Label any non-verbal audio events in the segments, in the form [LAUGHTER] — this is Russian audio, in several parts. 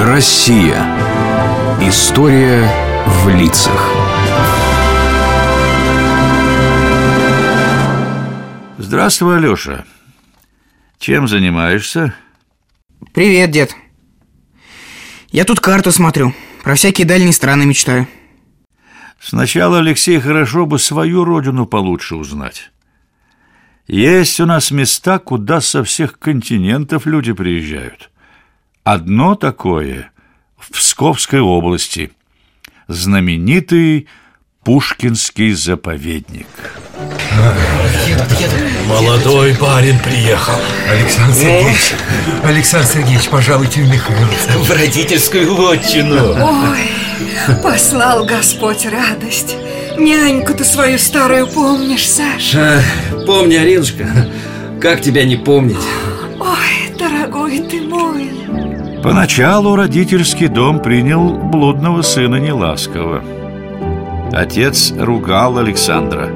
Россия. История в лицах. Здравствуй, Алеша. Чем занимаешься? Привет, дед. Я тут карту смотрю. Про всякие дальние страны мечтаю. Сначала, Алексей, хорошо бы свою родину получше узнать. Есть у нас места, куда со всех континентов люди приезжают. Одно такое в Псковской области. Знаменитый Пушкинский заповедник. Молодой парень приехал. Александр Сергеевич, Александр Сергеевич, пожалуйте в Михайловск. В родительскую вотчину. Ой, послал Господь радость. Няньку ты свою старую помнишь, Саш? А, помни, Аринушка, как тебя не помнить? Ой, дорогой ты мой. Поначалу родительский дом принял блудного сына неласково. Отец ругал Александра.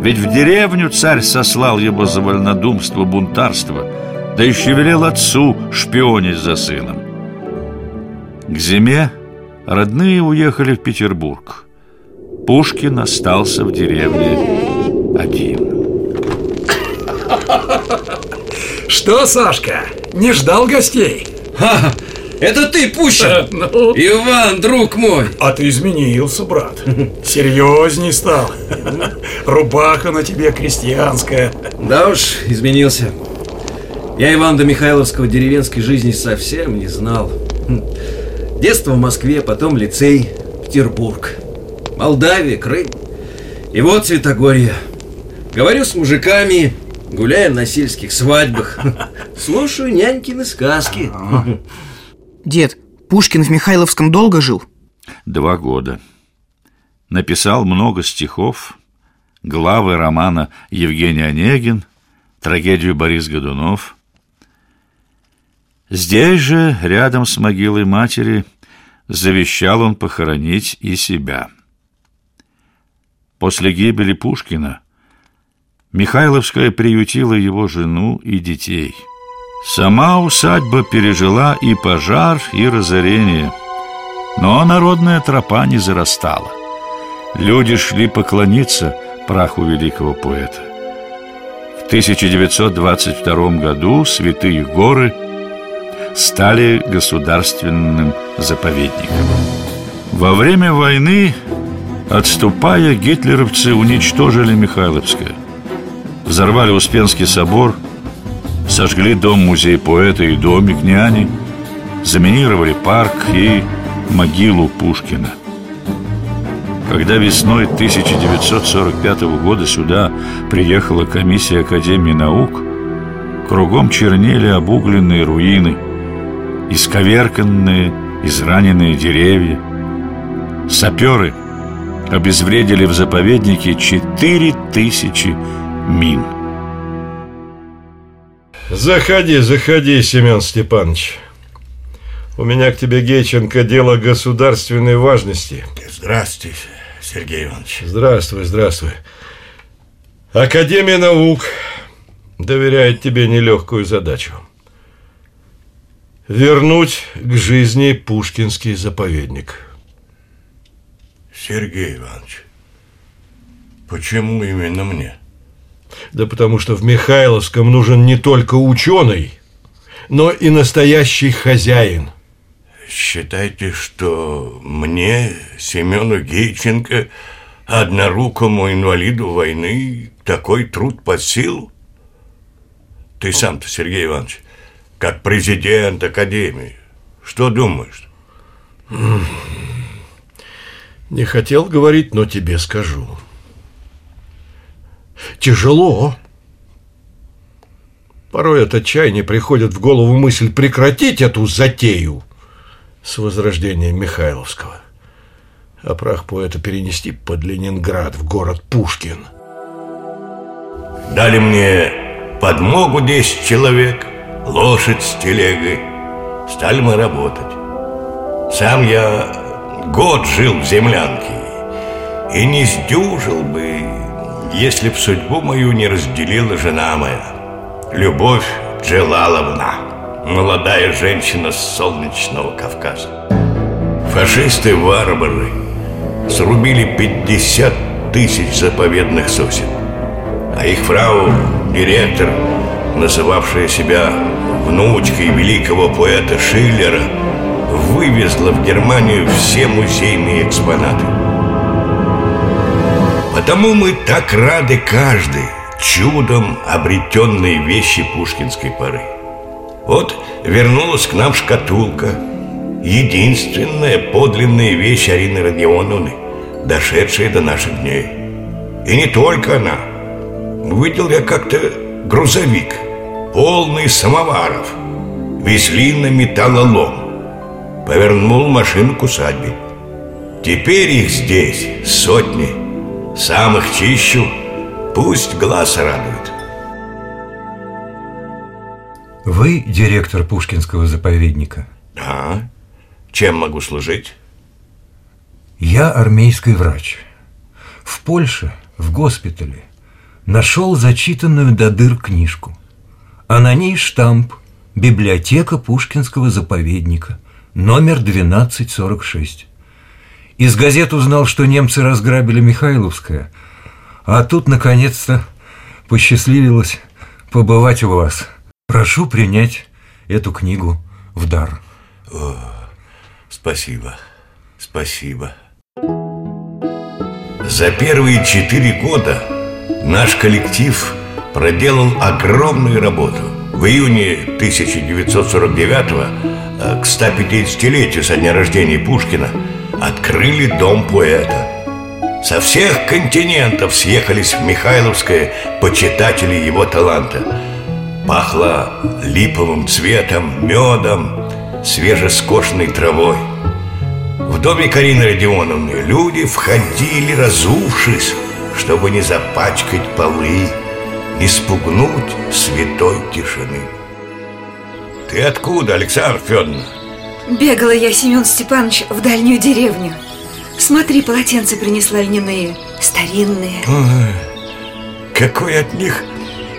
Ведь в деревню царь сослал его за вольнодумство, бунтарство, да еще велел отцу шпионить за сыном. К зиме родные уехали в Петербург. Пушкин остался в деревне один. Что, Сашка, не ждал гостей? Ха, это ты, Пущин? Ну, Иван, друг мой. а ты изменился, брат. Серьезней стал. Рубаха на тебе крестьянская. Да уж, изменился. Я Иван до Михайловского деревенской жизни совсем не знал. Детство в Москве, потом лицей, Петербург. Молдавия, Крым. И вот Святогорье. Говорю с мужиками, гуляем на сельских свадьбах. Слушаю нянькины сказки. Дед, Пушкин в Михайловском долго жил? Два года. Написал много стихов, главы романа Евгений Онегин, трагедию Борис Годунов. Здесь же, рядом с могилой матери, завещал он похоронить и себя. После гибели Пушкина Михайловская приютила его жену и детей. Сама усадьба пережила и пожар, и разорение, но народная тропа не зарастала. Люди шли поклониться праху великого поэта. В 1922 году Святые горы стали государственным заповедником. Во время войны, отступая, гитлеровцы уничтожили Михайловское. Взорвали Успенский собор, сожгли дом-музей поэта и домик няни, заминировали парк и могилу Пушкина. Когда весной 1945 года сюда приехала комиссия Академии наук, кругом чернели обугленные руины, исковерканные, израненные деревья. Саперы обезвредили в заповеднике четыре тысячи мин. Заходи, заходи, Семен Степанович. У меня к тебе, Гейченко, дело государственной важности. Здравствуйте, Сергей Иванович. Здравствуй, здравствуй. Академия наук доверяет тебе нелегкую задачу. Вернуть к жизни Пушкинский заповедник. Сергей Иванович, почему именно мне? Да потому что в Михайловском нужен не только ученый, но и настоящий хозяин. Считайте, что мне, Семену Гейченко, однорукому инвалиду войны, такой труд под силу? Ты сам-то, Сергей Иванович, как президент Академии, что думаешь? Не хотел говорить, но тебе скажу. Тяжело. Порой от отчаяния приходит в голову мысль прекратить эту затею с возрождением Михайловского, а прах поэта перенести под Ленинград, в город Пушкин. Дали мне подмогу 10 человек, лошадь с телегой. Стали мы работать. Сам я год жил в землянке и не сдюжил бы, если б судьбу мою не разделила жена моя, Любовь Джелаловна. молодая женщина с солнечного Кавказа. Фашисты-варвары срубили 50 тысяч заповедных сосен. А их фрау, директор, называвшая себя внучкой великого поэта Шиллера, вывезла в Германию все музейные экспонаты. Потому мы так рады каждой чудом обретенной вещи пушкинской поры. Вот вернулась к нам шкатулка, единственная подлинная вещь Арины Родионовны, дошедшая до наших дней. И не только она. Видел я как-то грузовик, полный самоваров, везли на металлолом. Повернул машину к усадьбе. Теперь их здесь сотни, самых чищу, пусть глаз радует. Вы директор Пушкинского заповедника? Да. Чем могу служить? Я армейский врач. В Польше, в госпитале, нашел зачитанную до дыр книжку. А на ней штамп «Библиотека Пушкинского заповедника», номер 1246. Из газет узнал, что немцы разграбили Михайловское, а тут, наконец-то, посчастливилось побывать у вас – Прошу принять эту книгу в дар. О, спасибо, спасибо. За первые четыре года наш коллектив проделал огромную работу. В июне 1949-го, э, к 150-летию со дня рождения Пушкина, открыли Дом поэта. Со всех континентов съехались в Михайловское почитатели его таланта – Пахло липовым цветом, медом, свежескошенной травой В доме Карины Родионовны люди входили, разувшись Чтобы не запачкать полы, не спугнуть святой тишины Ты откуда, Александр Федоровна? Бегала я, Семен Степанович, в дальнюю деревню Смотри, полотенца принесла льняные, старинные Ой, Какой от них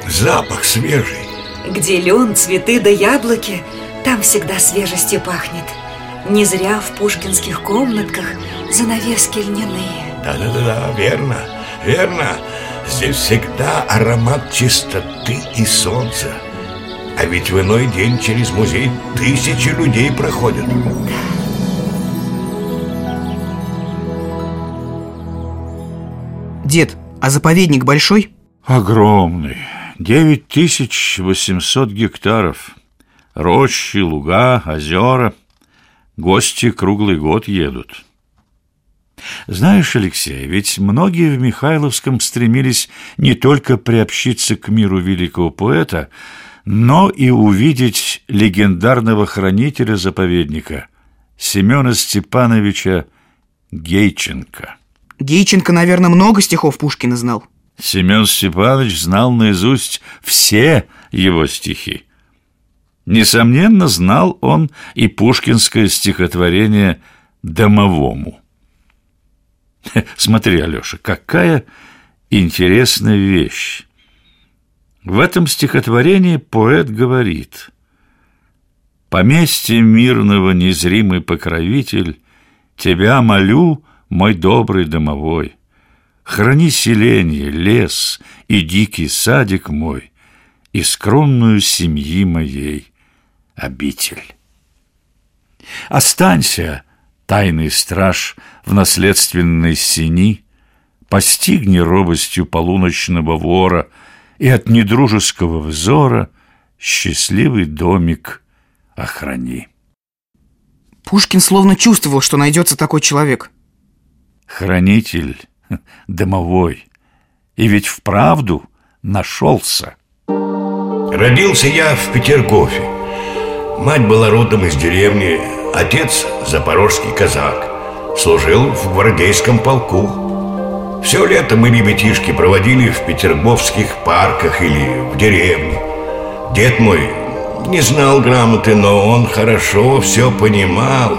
запах свежий где лен, цветы да яблоки, там всегда свежестью пахнет. Не зря в пушкинских комнатках занавески льняные. Да-да-да, верно, верно. Здесь всегда аромат чистоты и солнца. А ведь в иной день через музей тысячи людей проходят. Дед, а заповедник большой? Огромный. 9800 гектаров. Рощи, луга, озера. Гости круглый год едут. Знаешь, Алексей, ведь многие в Михайловском стремились не только приобщиться к миру великого поэта, но и увидеть легендарного хранителя заповедника Семена Степановича Гейченко. Гейченко, наверное, много стихов Пушкина знал. Семен Степанович знал наизусть все его стихи. Несомненно, знал он и пушкинское стихотворение «Домовому». Смотри, Алеша, какая интересная вещь. В этом стихотворении поэт говорит «Поместье мирного незримый покровитель, Тебя молю, мой добрый домовой, Храни селение, лес и дикий садик мой, И скромную семьи моей обитель. Останься, тайный страж, в наследственной сини, Постигни робостью полуночного вора И от недружеского взора Счастливый домик охрани. Пушкин словно чувствовал, что найдется такой человек. Хранитель [LAUGHS] домовой. И ведь вправду нашелся. Родился я в Петергофе. Мать была родом из деревни, отец – запорожский казак. Служил в гвардейском полку. Все лето мы, ребятишки, проводили в петерговских парках или в деревне. Дед мой не знал грамоты, но он хорошо все понимал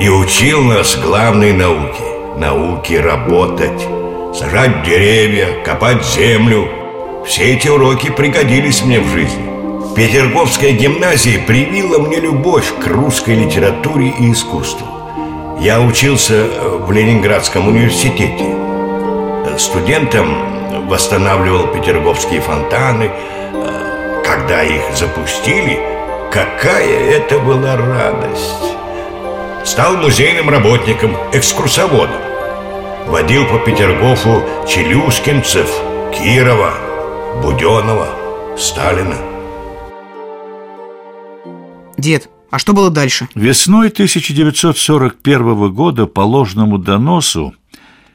и учил нас главной науке науки работать Сажать деревья, копать землю Все эти уроки пригодились мне в жизни Петерговская гимназия привила мне любовь к русской литературе и искусству. Я учился в Ленинградском университете. Студентом восстанавливал петерговские фонтаны. Когда их запустили, какая это была радость! Стал музейным работником, экскурсоводом. Водил по Петергофу челюскинцев, Кирова, Буденова, Сталина. Дед, а что было дальше? Весной 1941 года по ложному доносу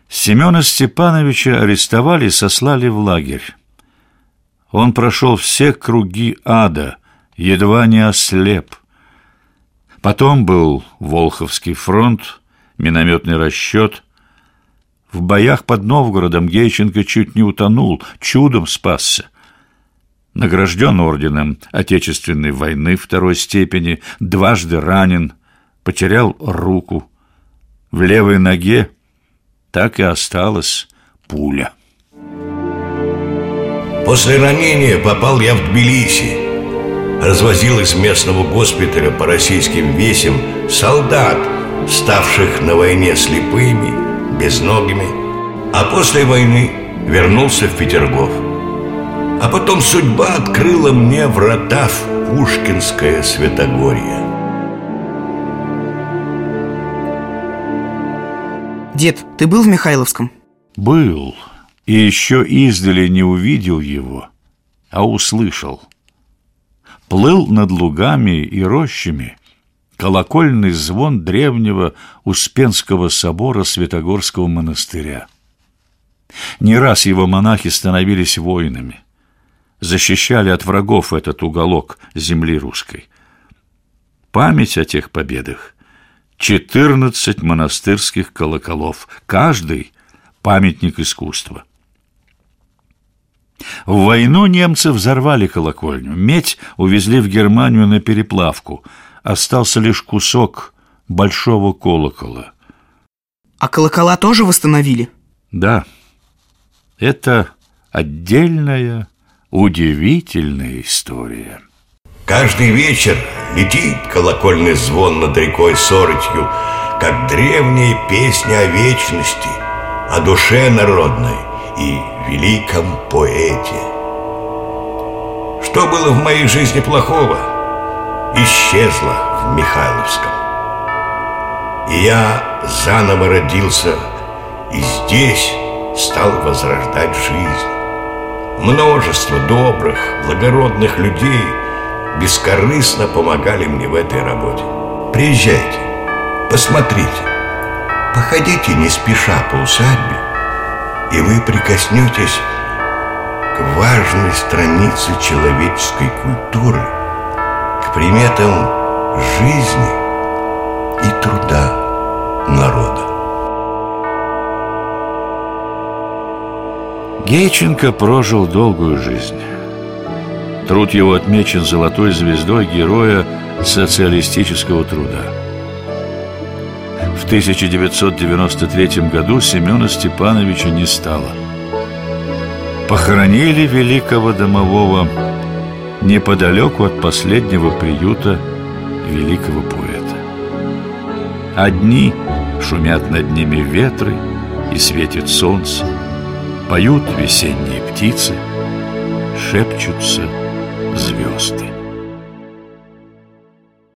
Семена Степановича арестовали и сослали в лагерь. Он прошел все круги ада, едва не ослеп. Потом был Волховский фронт, минометный расчет. В боях под Новгородом Гейченко чуть не утонул, чудом спасся награжден орденом Отечественной войны второй степени, дважды ранен, потерял руку. В левой ноге так и осталась пуля. После ранения попал я в Тбилиси. Развозил из местного госпиталя по российским весям солдат, ставших на войне слепыми, безногими. А после войны вернулся в Петергоф. А потом судьба открыла мне врата в Пушкинское Святогорье. Дед, ты был в Михайловском? Был. И еще издали не увидел его, а услышал. Плыл над лугами и рощами колокольный звон древнего Успенского собора Святогорского монастыря. Не раз его монахи становились воинами – защищали от врагов этот уголок земли русской. Память о тех победах — четырнадцать монастырских колоколов, каждый — памятник искусства. В войну немцы взорвали колокольню, медь увезли в Германию на переплавку, остался лишь кусок большого колокола. А колокола тоже восстановили? Да, это отдельная Удивительная история. Каждый вечер летит колокольный звон над рекой Сорочью, как древняя песня о вечности, о душе народной и великом поэте. Что было в моей жизни плохого, исчезло в Михайловском. И я заново родился и здесь стал возрождать жизнь. Множество добрых, благородных людей бескорыстно помогали мне в этой работе. Приезжайте, посмотрите, походите не спеша по усадьбе, и вы прикоснетесь к важной странице человеческой культуры, к приметам жизни и труда народа. Гейченко прожил долгую жизнь. Труд его отмечен золотой звездой героя социалистического труда. В 1993 году Семена Степановича не стало. Похоронили великого домового неподалеку от последнего приюта великого поэта. Одни шумят над ними ветры и светит солнце, Поют весенние птицы, шепчутся звезды.